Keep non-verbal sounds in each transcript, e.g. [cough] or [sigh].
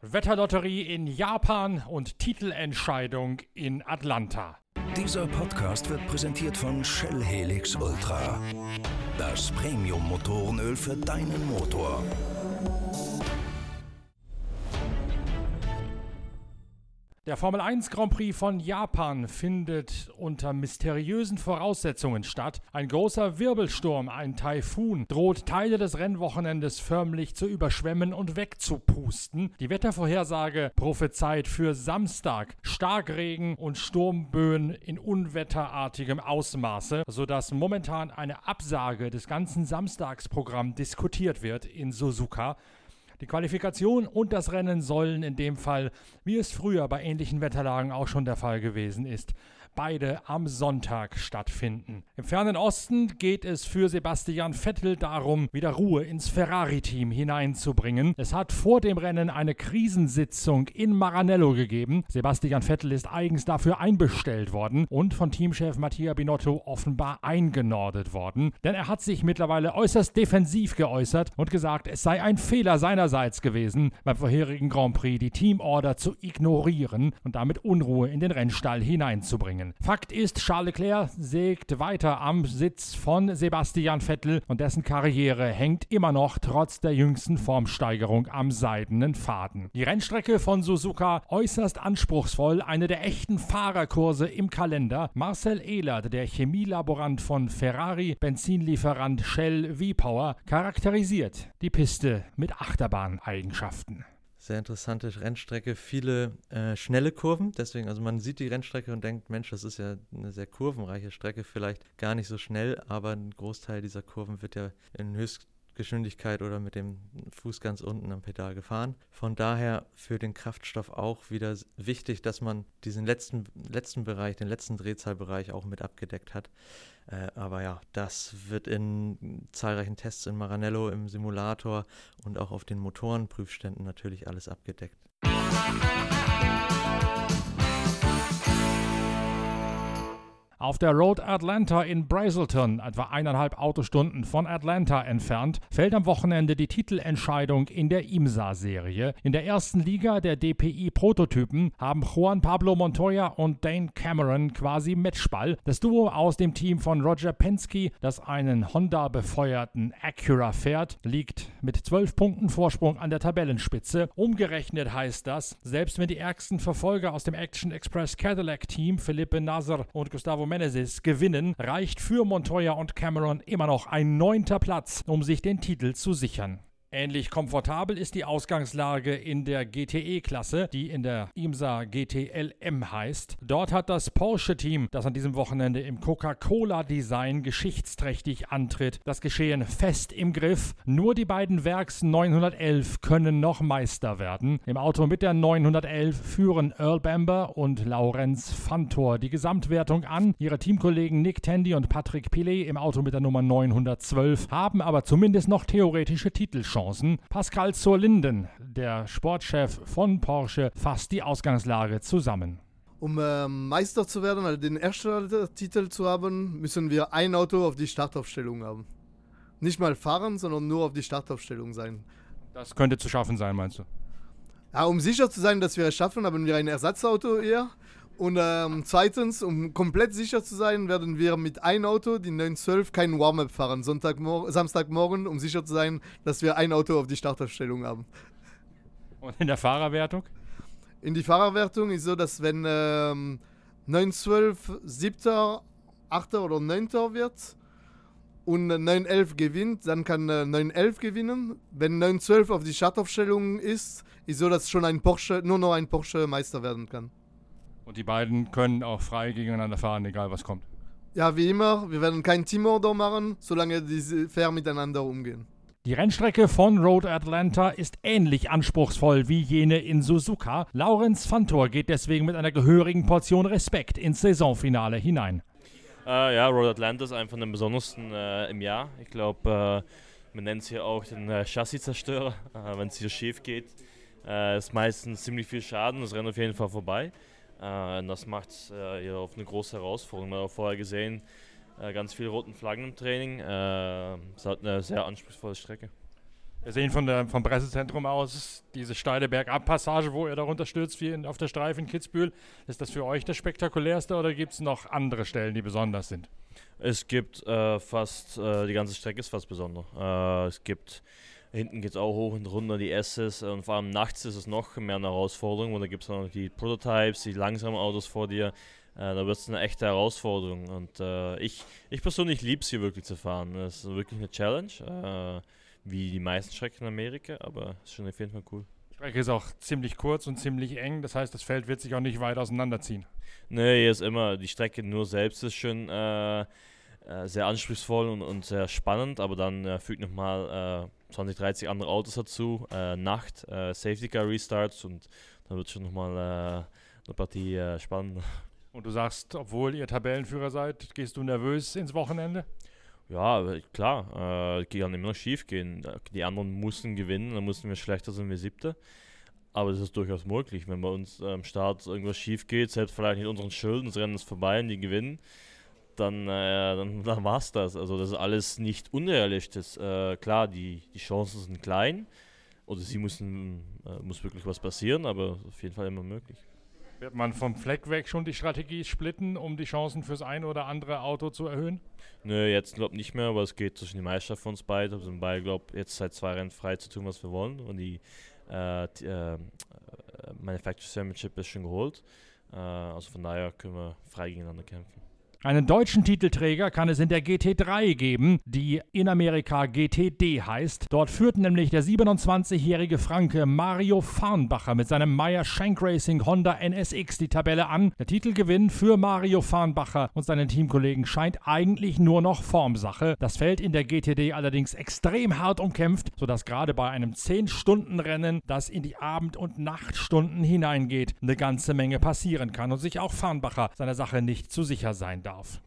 Wetterlotterie in Japan und Titelentscheidung in Atlanta. Dieser Podcast wird präsentiert von Shell Helix Ultra. Das Premium-Motorenöl für deinen Motor. Der Formel 1 Grand Prix von Japan findet unter mysteriösen Voraussetzungen statt. Ein großer Wirbelsturm, ein Taifun, droht Teile des Rennwochenendes förmlich zu überschwemmen und wegzupusten. Die Wettervorhersage prophezeit für Samstag Starkregen und Sturmböen in unwetterartigem Ausmaße, sodass momentan eine Absage des ganzen Samstagsprogramms diskutiert wird in Suzuka. Die Qualifikation und das Rennen sollen in dem Fall, wie es früher bei ähnlichen Wetterlagen auch schon der Fall gewesen ist, beide am Sonntag stattfinden. Im fernen Osten geht es für Sebastian Vettel darum, wieder Ruhe ins Ferrari-Team hineinzubringen. Es hat vor dem Rennen eine Krisensitzung in Maranello gegeben. Sebastian Vettel ist eigens dafür einbestellt worden und von Teamchef Mattia Binotto offenbar eingenordet worden. Denn er hat sich mittlerweile äußerst defensiv geäußert und gesagt, es sei ein Fehler seinerseits gewesen, beim vorherigen Grand Prix die Teamorder zu ignorieren und damit Unruhe in den Rennstall hineinzubringen sein. Fakt ist, Charles Leclerc sägt weiter am Sitz von Sebastian Vettel und dessen Karriere hängt immer noch trotz der jüngsten Formsteigerung am seidenen Faden. Die Rennstrecke von Suzuka äußerst anspruchsvoll, eine der echten Fahrerkurse im Kalender. Marcel Ehlert, der Chemielaborant von Ferrari, Benzinlieferant Shell V-Power, charakterisiert die Piste mit Achterbahneigenschaften sehr interessante Rennstrecke, viele äh, schnelle Kurven. Deswegen, also man sieht die Rennstrecke und denkt, Mensch, das ist ja eine sehr kurvenreiche Strecke, vielleicht gar nicht so schnell, aber ein Großteil dieser Kurven wird ja in Höchstgeschwindigkeit oder mit dem Fuß ganz unten am Pedal gefahren. Von daher für den Kraftstoff auch wieder wichtig, dass man diesen letzten, letzten Bereich, den letzten Drehzahlbereich auch mit abgedeckt hat. Äh, aber ja, das wird in zahlreichen Tests in Maranello, im Simulator und auch auf den Motorenprüfständen natürlich alles abgedeckt. Auf der Road Atlanta in Brazelton, etwa eineinhalb Autostunden von Atlanta entfernt, fällt am Wochenende die Titelentscheidung in der IMSA-Serie. In der ersten Liga der DPI-Prototypen haben Juan Pablo Montoya und Dane Cameron quasi Matchball. Das Duo aus dem Team von Roger Penske, das einen Honda-befeuerten Acura fährt, liegt mit zwölf Punkten Vorsprung an der Tabellenspitze. Umgerechnet heißt das, selbst wenn die ärgsten Verfolger aus dem Action Express Cadillac-Team, Felipe Nasser und Gustavo Meneses gewinnen, reicht für Montoya und Cameron immer noch ein neunter Platz, um sich den Titel zu sichern. Ähnlich komfortabel ist die Ausgangslage in der GTE-Klasse, die in der IMSA GTLM heißt. Dort hat das Porsche-Team, das an diesem Wochenende im Coca-Cola-Design geschichtsträchtig antritt, das Geschehen fest im Griff. Nur die beiden Werks 911 können noch Meister werden. Im Auto mit der 911 führen Earl Bamber und Laurenz Fantor die Gesamtwertung an. Ihre Teamkollegen Nick Tandy und Patrick Pilet im Auto mit der Nummer 912 haben aber zumindest noch theoretische. Chancen. Pascal Zurlinden, der Sportchef von Porsche, fasst die Ausgangslage zusammen. Um äh, Meister zu werden, also den ersten Titel zu haben, müssen wir ein Auto auf die Startaufstellung haben. Nicht mal fahren, sondern nur auf die Startaufstellung sein. Das könnte zu schaffen sein, meinst du? Ja, um sicher zu sein, dass wir es schaffen, haben wir ein Ersatzauto eher. Und ähm, zweitens, um komplett sicher zu sein, werden wir mit einem Auto, die 912, keinen Warm-up fahren. Samstagmorgen, um sicher zu sein, dass wir ein Auto auf die Startaufstellung haben. Und in der Fahrerwertung? In die Fahrerwertung ist so, dass wenn ähm, 912 siebter, achter oder neunter wird und 911 gewinnt, dann kann äh, 911 gewinnen. Wenn 912 auf die Startaufstellung ist, ist so, dass schon ein Porsche, nur noch ein Porsche Meister werden kann. Und die beiden können auch frei gegeneinander fahren, egal was kommt. Ja, wie immer, wir werden kein Teamorder machen, solange diese fair miteinander umgehen. Die Rennstrecke von Road Atlanta ist ähnlich anspruchsvoll wie jene in Suzuka. Laurenz Fantor geht deswegen mit einer gehörigen Portion Respekt ins Saisonfinale hinein. Äh, ja, Road Atlanta ist einfach den besondersten äh, im Jahr. Ich glaube, äh, man nennt es hier auch den äh, Chassis-Zerstörer. [laughs] Äh, Wenn es hier schief geht, äh, ist meistens ziemlich viel Schaden. Das rennt auf jeden Fall vorbei. Äh, das macht äh, ja auf eine große Herausforderung. Man hat vorher gesehen, äh, ganz viele roten Flaggen im Training. Äh, es hat eine sehr anspruchsvolle Strecke. Wir sehen von der, vom Pressezentrum aus diese steile Bergabpassage, wo ihr darunter stürzt, wie in, auf der Streife in Kitzbühel. Ist das für euch das spektakulärste oder gibt es noch andere Stellen, die besonders sind? Es gibt äh, fast, äh, die ganze Strecke ist fast besonders. Es gibt, hinten geht es auch hoch und runter, die S's und vor allem nachts ist es noch mehr eine Herausforderung, weil da gibt es noch die Prototypes, die langsamen Autos vor dir. Äh, da wird es eine echte Herausforderung und äh, ich, ich persönlich liebe es hier wirklich zu fahren. Es ist wirklich eine Challenge äh, wie die meisten Strecken in Amerika, aber es ist schon auf jeden Fall cool. Die Strecke ist auch ziemlich kurz und ziemlich eng, das heißt, das Feld wird sich auch nicht weit auseinanderziehen. Nee, hier ist immer, die Strecke nur selbst ist schon äh, äh, sehr anspruchsvoll und, und, sehr spannend, aber dann äh, fügt nochmal äh, 20, 30 andere Autos dazu, äh, Nacht, äh, Safety Car Restarts und dann wird schon nochmal eine Partie spannender. Und du sagst, obwohl ihr Tabellenführer seid, gehst du nervös ins Wochenende? Ja, klar, äh, kann immer noch schief gehen. Die anderen mussten gewinnen, dann mussten wir schlechter sein wie Siebte. Aber das ist durchaus möglich, wenn bei uns am Start irgendwas schief geht, selbst vielleicht nicht unseren Schulden, das Rennen ist vorbei und die gewinnen, dann, äh, dann, [laughs] dann war es das. Also das ist alles nicht unrealistisch. Äh, klar, die, die Chancen sind klein oder sie müssen, äh, muss wirklich was passieren, aber auf jeden Fall immer möglich. Wird man vom Fleck weg schon die Strategie splitten, um die Chancen fürs ein oder andere Auto zu erhöhen? Nö, jetzt glaube ich nicht mehr, aber es geht zwischen die Meisterschaft von uns beiden. Wir sind beide, glaube jetzt seit zwei Rennen frei zu tun, was wir wollen. Und die, äh, die äh, Manufacturer Championship ist schon geholt. Äh, also von daher können wir frei gegeneinander kämpfen. Einen deutschen Titelträger kann es in der GT3 geben, die in Amerika GTD heißt. Dort führt nämlich der 27-jährige Franke Mario Farnbacher mit seinem Meyer Shank Racing Honda NSX die Tabelle an. Der Titelgewinn für Mario Farnbacher und seinen Teamkollegen scheint eigentlich nur noch Formsache. Das Feld in der GTD allerdings extrem hart umkämpft, sodass gerade bei einem 10-Stunden-Rennen, das in die Abend- und Nachtstunden hineingeht, eine ganze Menge passieren kann und sich auch Farnbacher seiner Sache nicht zu sicher sein darf darf.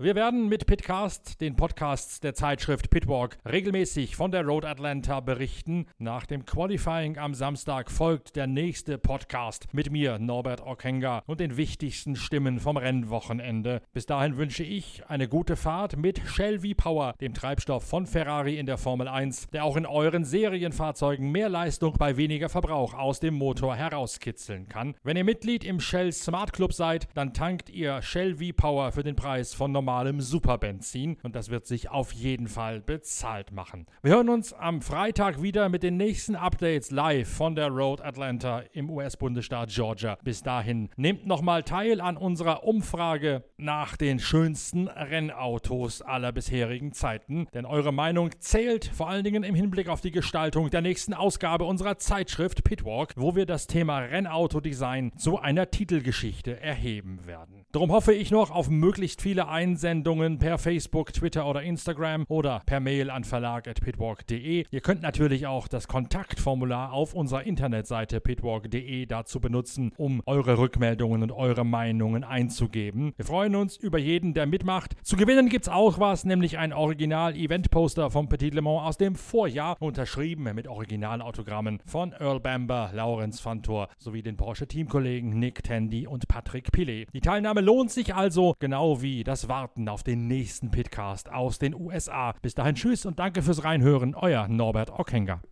Wir werden mit Pitcast, den Podcasts der Zeitschrift Pitwalk, regelmäßig von der Road Atlanta berichten. Nach dem Qualifying am Samstag folgt der nächste Podcast mit mir, Norbert Okenga, und den wichtigsten Stimmen vom Rennwochenende. Bis dahin wünsche ich eine gute Fahrt mit Shell V-Power, dem Treibstoff von Ferrari in der Formel 1, der auch in euren Serienfahrzeugen mehr Leistung bei weniger Verbrauch aus dem Motor herauskitzeln kann. Wenn ihr Mitglied im Shell Smart Club seid, dann tankt ihr Shell V-Power für den Preis von normal normalem Superbenzin und das wird sich auf jeden Fall bezahlt machen. Wir hören uns am Freitag wieder mit den nächsten Updates live von der Road Atlanta im US-Bundesstaat Georgia. Bis dahin nehmt nochmal teil an unserer Umfrage nach den schönsten Rennautos aller bisherigen Zeiten, denn eure Meinung zählt vor allen Dingen im Hinblick auf die Gestaltung der nächsten Ausgabe unserer Zeitschrift Pitwalk, wo wir das Thema Rennautodesign zu einer Titelgeschichte erheben werden. Darum hoffe ich noch auf möglichst viele Einsendungen Einsendungen per Facebook, Twitter oder Instagram oder per Mail an verlag.pitwalk.de. Ihr könnt natürlich auch das Kontaktformular auf unserer Internetseite pitwalk.de dazu benutzen, um eure Rückmeldungen und eure Meinungen einzugeben. Wir freuen uns über jeden, der mitmacht. Zu gewinnen gibt es auch was, nämlich ein Original-Event-Poster vom Petit Le Mans aus dem Vorjahr, unterschrieben mit Originalautogrammen von Earl Bamber, Laurenz Fantor sowie den Porsche-Teamkollegen Nick Tandy und Patrick Pillet. Die Teilnahme lohnt sich also, genau wie das Warten warten auf den nächsten Pitcast aus den USA. Bis dahin tschüss und danke fürs Reinhören, euer Norbert Ockenger.